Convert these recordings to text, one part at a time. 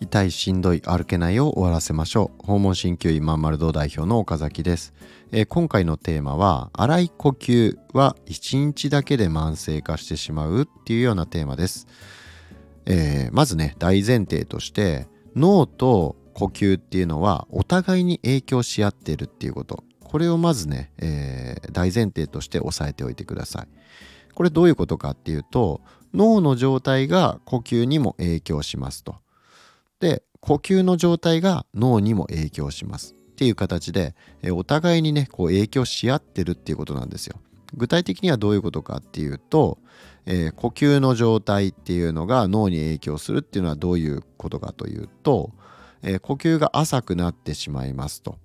痛いしんどい歩けないを終わらせましょう。訪問鍼灸院まんまる堂代表の岡崎です、えー、今回のテーマは荒い呼吸は1日だけで慢性化してしまうっていうようなテーマです、えー、まずね大前提として脳と呼吸っていうのはお互いに影響し合っているっていうこと。これをまずね、えー、大前提として押さえておいてください。これどういうことかっていうと脳の状態が呼吸にも影響しますとで呼吸の状態が脳にも影響しますっていう形で、お互いにねこう影響し合ってるっていうことなんですよ。具体的にはどういうことかっていうと、えー、呼吸の状態っていうのが脳に影響するっていうのはどういうことかというと、えー、呼吸が浅くなってしまいますと。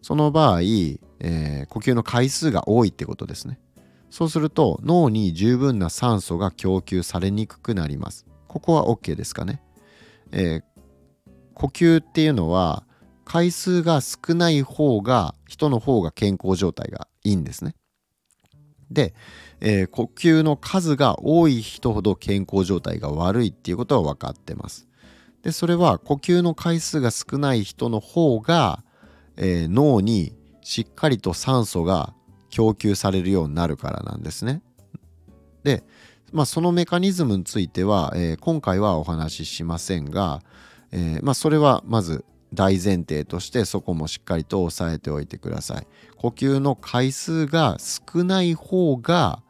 その場合、えー、呼吸の回数が多いってことですね。そうすると脳に十分な酸素が供給されにくくなります。ここは OK ですかね。えー、呼吸っていうのは回数が少ない方が人の方が健康状態がいいんですね。で、えー、呼吸の数が多い人ほど健康状態が悪いっていうことは分かってます。でそれは呼吸の回数が少ない人の方が、えー、脳にしっかりと酸素が供給されるようになるからなんですね。でまあ、そのメカニズムについては、えー、今回はお話ししませんが、えー、まあ、それはまず大前提としてそこもしっかりと押さえておいてください。呼吸の回数が少ない方が、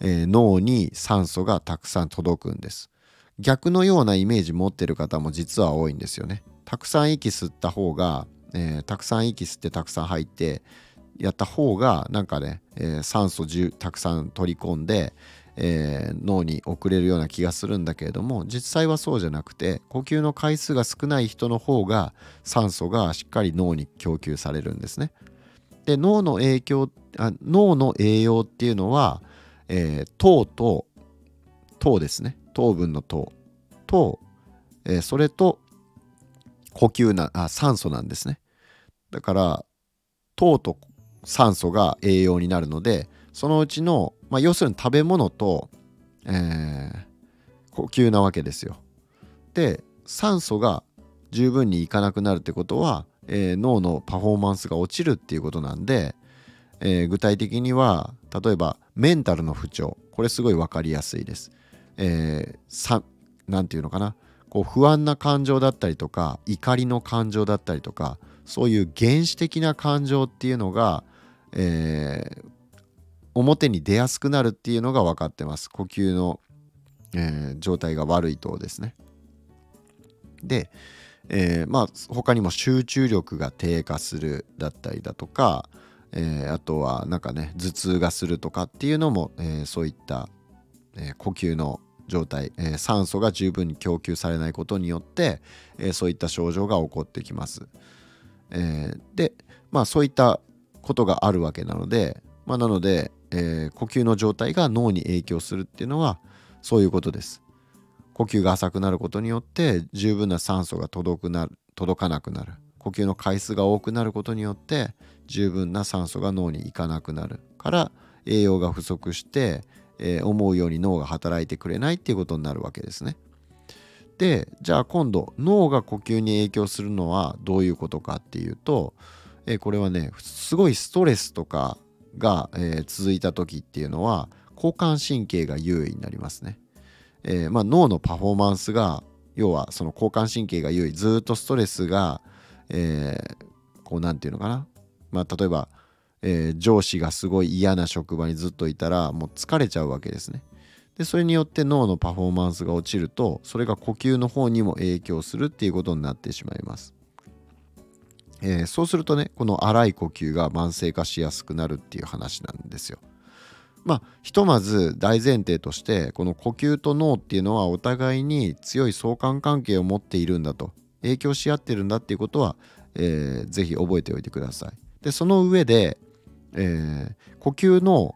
えー、脳に酸素がたくさん届くんです。逆のようなイメージ持ってる方も実は多いんですよね。たくさん息吸った方が、えー、たくさん息吸ってたくさん吐いてやった方がなんかね、えー、酸素たくさん取り込んで、えー、脳に送れるような気がするんだけれども実際はそうじゃなくて呼吸の回数が少ない人の方が酸素がしっかり脳に供給されるんですね。で脳の影響あ脳の栄養っていうのは、えー、糖と糖ですね糖分の糖と、えー、それと呼吸なあ酸素なんですね。だから糖と酸素が栄養になるのでそのうちのまあ、要するに食べ物と、えー、呼吸なわけですよ。で酸素が十分にいかなくなるってことは、えー、脳のパフォーマンスが落ちるっていうことなんで、えー、具体的には例えばメンタルの不調これすごい分かりやすいです。えー、何て言うのかなこう不安な感情だったりとか怒りの感情だったりとかそういう原始的な感情っていうのが、えー、表に出やすくなるっていうのが分かってます呼吸の、えー、状態が悪いとですねで、えー、まあ他にも集中力が低下するだったりだとか、えー、あとはなんかね頭痛がするとかっていうのも、え、そういった、え呼吸の状態、え酸素が十分に供給されないことによって、えそういった症状が起こってきます。えでまあそういったことがあるわけなので、まあ、なので、えー、呼吸の状態が脳に影響するっていうのはそういうことです。呼吸が浅くなることによって十分な酸素が届くなる届かなくなる呼吸の回数が多くなることによって十分な酸素が脳に行かなくなるから栄養が不足して、えー、思うように脳が働いてくれないっていうことになるわけですね。でじゃあ今度脳が呼吸に影響するのはどういうことかっていうと、え、これはねすごいストレスとかが、え、続いた時っていうのは交感神経が優位になりますね。えー、まあ、脳のパフォーマンスが要はその交感神経が優位ずっとストレスが、えー、こう何て言うのかな、まあ、例えば、えー、上司がすごい嫌な職場にずっといたらもう疲れちゃうわけですね。でそれによって脳のパフォーマンスが落ちるとそれが呼吸の方にも影響するっていうことになってしまいます。えー、そうするとねこの荒い呼吸が慢性化しやすくなるっていう話なんですよ。まあひとまず大前提としてこの呼吸と脳っていうのはお互いに強い相関関係を持っているんだと影響し合ってるんだっていうことは、えー、ぜひ覚えておいてください。でその上で、えー、呼吸の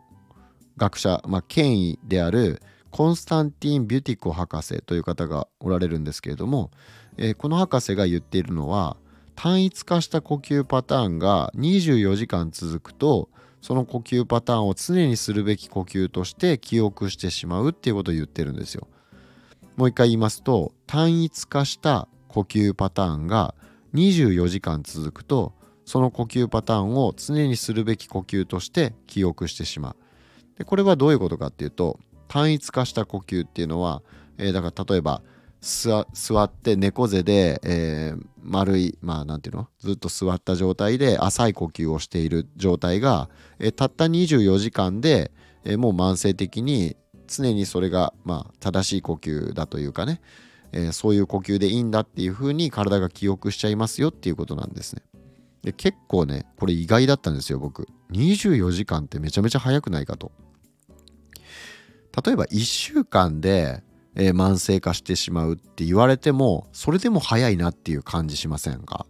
学者、まあ、権威であるコンスタンティン・ビュティコ博士という方がおられるんですけれども、えー、この博士が言っているのは単一化した呼吸パターンが24時間続くとその呼吸パターンを常にするべき呼吸として記憶してしまうっていうことを言ってるんですよ。もう一回言いますと単一化した呼吸パターンが24時間続くとその呼吸パターンを常にするべき呼吸として記憶してしまう。でこれはどういうことかっていうと単一化した呼吸っていうのは、えー、だから例えば座って猫背で、えー、丸いまあなんていうの？ずっと座った状態で浅い呼吸をしている状態が、えー、たった24時間で、えー、もう慢性的に常にそれが、まあ、正しい呼吸だというかね、え、そういう呼吸でいいんだっていうふうに体が記憶しちゃいますよっていうことなんですね。で結構ねこれ意外だったんですよ僕。24時間ってめちゃめちゃ早くないかと。例えば1週間で、えー、慢性化してしまうって言われてもそれでも早いなっていう感じしませんか？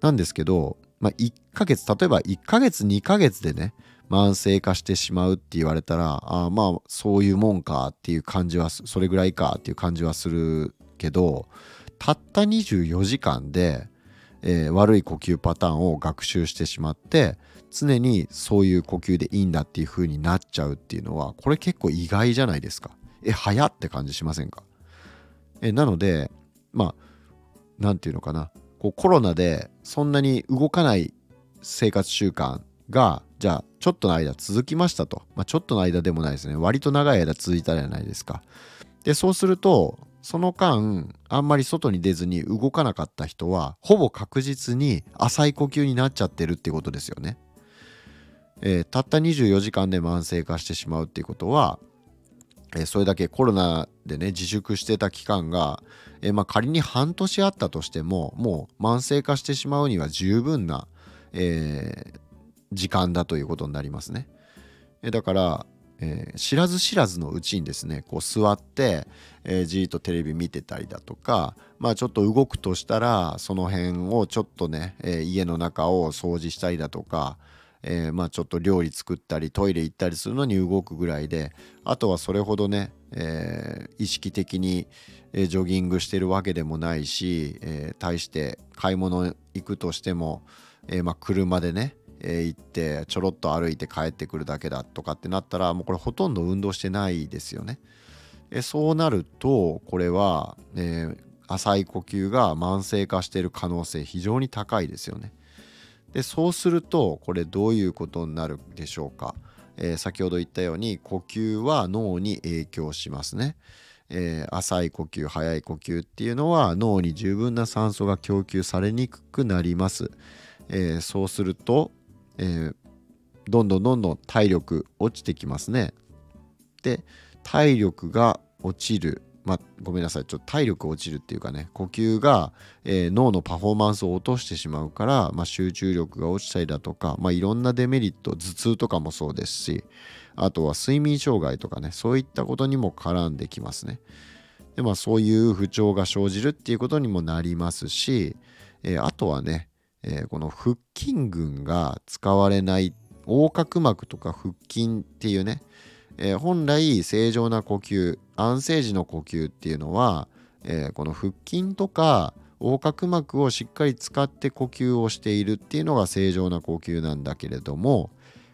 なんですけど、まあ、1ヶ月例えば1ヶ月2ヶ月でね慢性化してしまうって言われたらあまあそういうもんかっていう感じはそれぐらいかっていう感じはするけどたった24時間で、えー、悪い呼吸パターンを学習してしまって常にそういう呼吸でいいんだっていう風になっちゃうっていうのはこれ結構意外じゃないですか。え早って感じしませんか？えなのでまあ何て言うのかな。こうコロナでそんなに動かない生活習慣がじゃあちょっとの間続きましたと、まあ、ちょっとの間でもないですね。割と長い間続いたじゃないですか。でそうするとその間あんまり外に出ずに動かなかった人はほぼ確実に浅い呼吸になっちゃってるっていうことですよね、えー、たった24時間で慢性化してしまうっていうことは、え、それだけコロナでね自粛してた期間が、えー、まあ、仮に半年あったとしてももう慢性化してしまうには十分な、え時間だということになりますね。えだから、えー、知らず知らずのうちにですねこう座って、えー、じーっとテレビ見てたりだとかまあちょっと動くとしたらその辺をちょっとね、えー、家の中を掃除したりだとか、えまあちょっと料理作ったりトイレ行ったりするのに動くぐらいであとはそれほどね、え意識的に、ジョギングしてるわけでもないし、え対して買い物行くとしても、えまあ車でねえ行ってちょろっと歩いて帰ってくるだけだとかってなったらもうこれほとんど運動してないですよね。えそうなるとこれは、えー、浅い呼吸が慢性化している可能性非常に高いですよね。でそうするとこれどういうことになるでしょうか？えー、先ほど言ったように呼吸は脳に影響しますね。えー、浅い呼吸速い呼吸っていうのは脳に十分な酸素が供給されにくくなります。えー、そうするとえー、どんどんどんどん体力落ちてきますね。で体力が落ちるまあ、ごめんなさい。ちょっと体力落ちるっていうかね。呼吸が、えー、脳のパフォーマンスを落としてしまうから、まあ、集中力が落ちたりだとか、まあ、いろんなデメリット頭痛とかもそうですしあとは睡眠障害とかね。そういったことにも絡んできますね。でまあそういう不調が生じるっていうことにもなりますし、えー、あとはねえー、この腹筋群が使われない横隔膜とか腹筋っていうね、えー、本来正常な呼吸安静時の呼吸っていうのは、えー、この腹筋とか横隔膜をしっかり使って呼吸をしているっていうのが正常な呼吸なんだけれども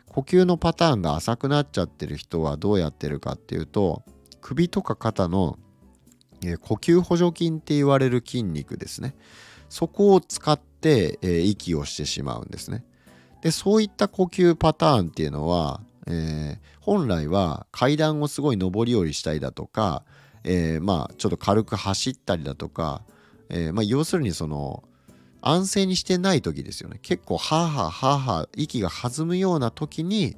呼吸のパターンが浅くなっちゃってる人はどうやってるかっていうと首とか肩の、えー、呼吸補助筋って言われる筋肉ですねそこを使って、えー、息をしてしまうんですね。でそういった呼吸パターンっていうのは、えー、本来は階段をすごい上り下りしたりだとか、えー、まあちょっと軽く走ったりだとか、えー、まあ、要するにその安静にしてない時ですよね。結構ハーハーハーハー息が弾むような時に、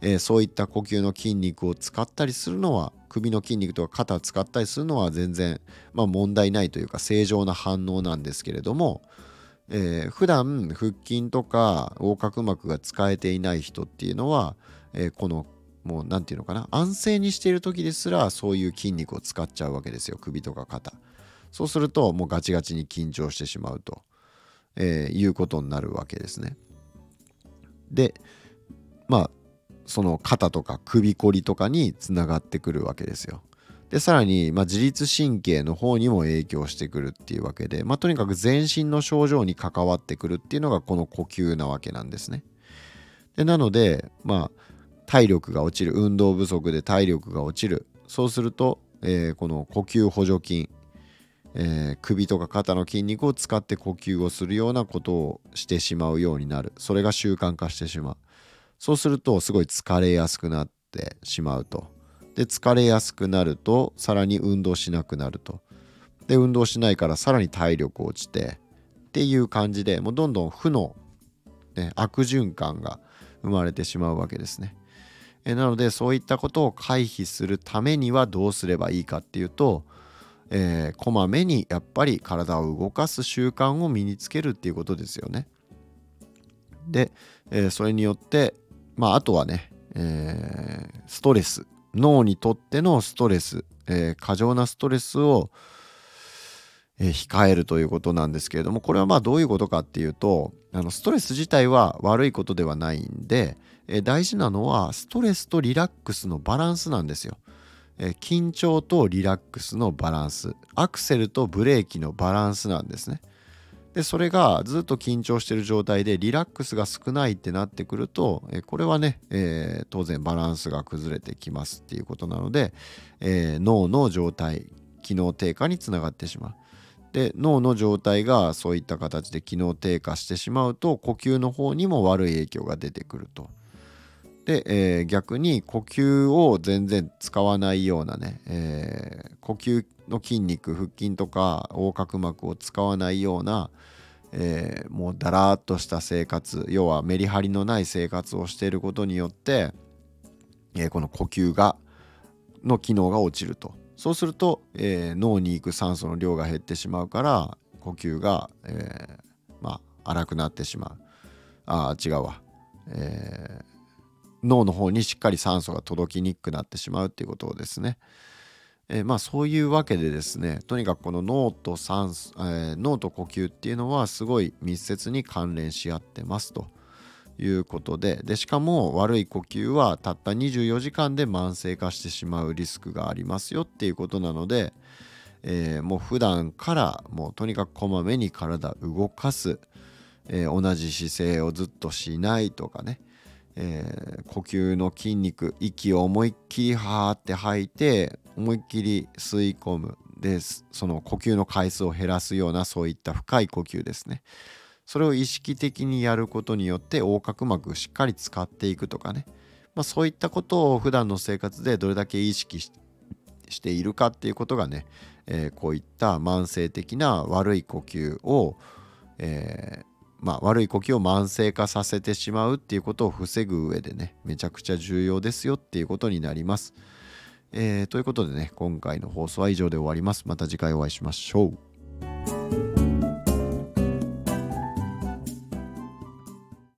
えー、そういった呼吸の筋肉を使ったりするのは首の筋肉とか肩を使ったりするのは全然、まあ、問題ないというか正常な反応なんですけれども、えー、普段腹筋とか横隔膜が使えていない人っていうのは、えー、このもう何て言うのかな？安静にしている時ですらそういう筋肉を使っちゃうわけですよ。首とか肩。そうするともうガチガチに緊張してしまうと、えー、いうことになるわけですね。でまあその肩とか首こりとかにつながってくるわけですよ。でさらに、まあ、自律神経の方にも影響してくるっていうわけで、まあ、とにかく全身の症状に関わってくるっていうのがこの呼吸なわけなんですね。でなのでまあ体力が落ちる運動不足で体力が落ちる。そうすると、えー、この呼吸補助筋、えー、首とか肩の筋肉を使って呼吸をするようなことをしてしまうようになる。それが習慣化してしまう。そうするとすごい疲れやすくなってしまうと。で疲れやすくなるとさらに運動しなくなると。で運動しないからさらに体力落ちてっていう感じでもうどんどん負の、ね、悪循環が生まれてしまうわけですね。えなのでそういったことを回避するためにはどうすればいいかっていうと、えー、こまめにやっぱり体を動かす習慣を身につけるっていうことですよね。で、えー、それによってまああとはね、えー、ストレス脳にとってのストレス、え過剰なストレスをえ控えるということなんですけれどもこれはまあどういうことかっていうとあのストレス自体は悪いことではないんで、え大事なのはストレスとリラックスのバランスなんですよ。え緊張とリラックスのバランスアクセルとブレーキのバランスなんですね。でそれがずっと緊張してる状態でリラックスが少ないってなってくると、えこれはね、えー、当然バランスが崩れてきますっていうことなので、えー、脳の状態機能低下につながってしまう。で脳の状態がそういった形で機能低下してしまうと呼吸の方にも悪い影響が出てくると。で、えー、逆に呼吸を全然使わないようなね、えー、呼吸の筋肉腹筋とか横隔膜を使わないような、えー、もうだらーっとした生活要はメリハリのない生活をしていることによって、えこの呼吸がの機能が落ちると。そうすると、え、脳に行く酸素の量が減ってしまうから呼吸が、え、まあ荒くなってしまうあ違うわ、えー、脳の方にしっかり酸素が届きにくくなってしまうっていうことをですね。えー、まあそういうわけでですねとにかくこの脳と酸素、えー、脳と呼吸っていうのはすごい密接に関連し合ってますと。いうことででしかも悪い呼吸はたった24時間で慢性化してしまうリスクがありますよっていうことなので、えー、もう普段からもうとにかくこまめに体動かす、えー、同じ姿勢をずっとしないとかね、えー、呼吸の筋肉息を思いっきりはーって吐いて思いっきり吸い込む。でその呼吸の回数を減らすようなそういった深い呼吸ですね。それを意識的にやることによって横隔膜をしっかり使っていくとかね、まあ、そういったことを普段の生活でどれだけ意識しているかっていうことがね、えー、こういった慢性的な悪い呼吸を、えー、まあ、悪い呼吸を慢性化させてしまうっていうことを防ぐ上でねめちゃくちゃ重要ですよっていうことになります。えー、ということでね今回の放送は以上で終わります。また次回お会いしましょう。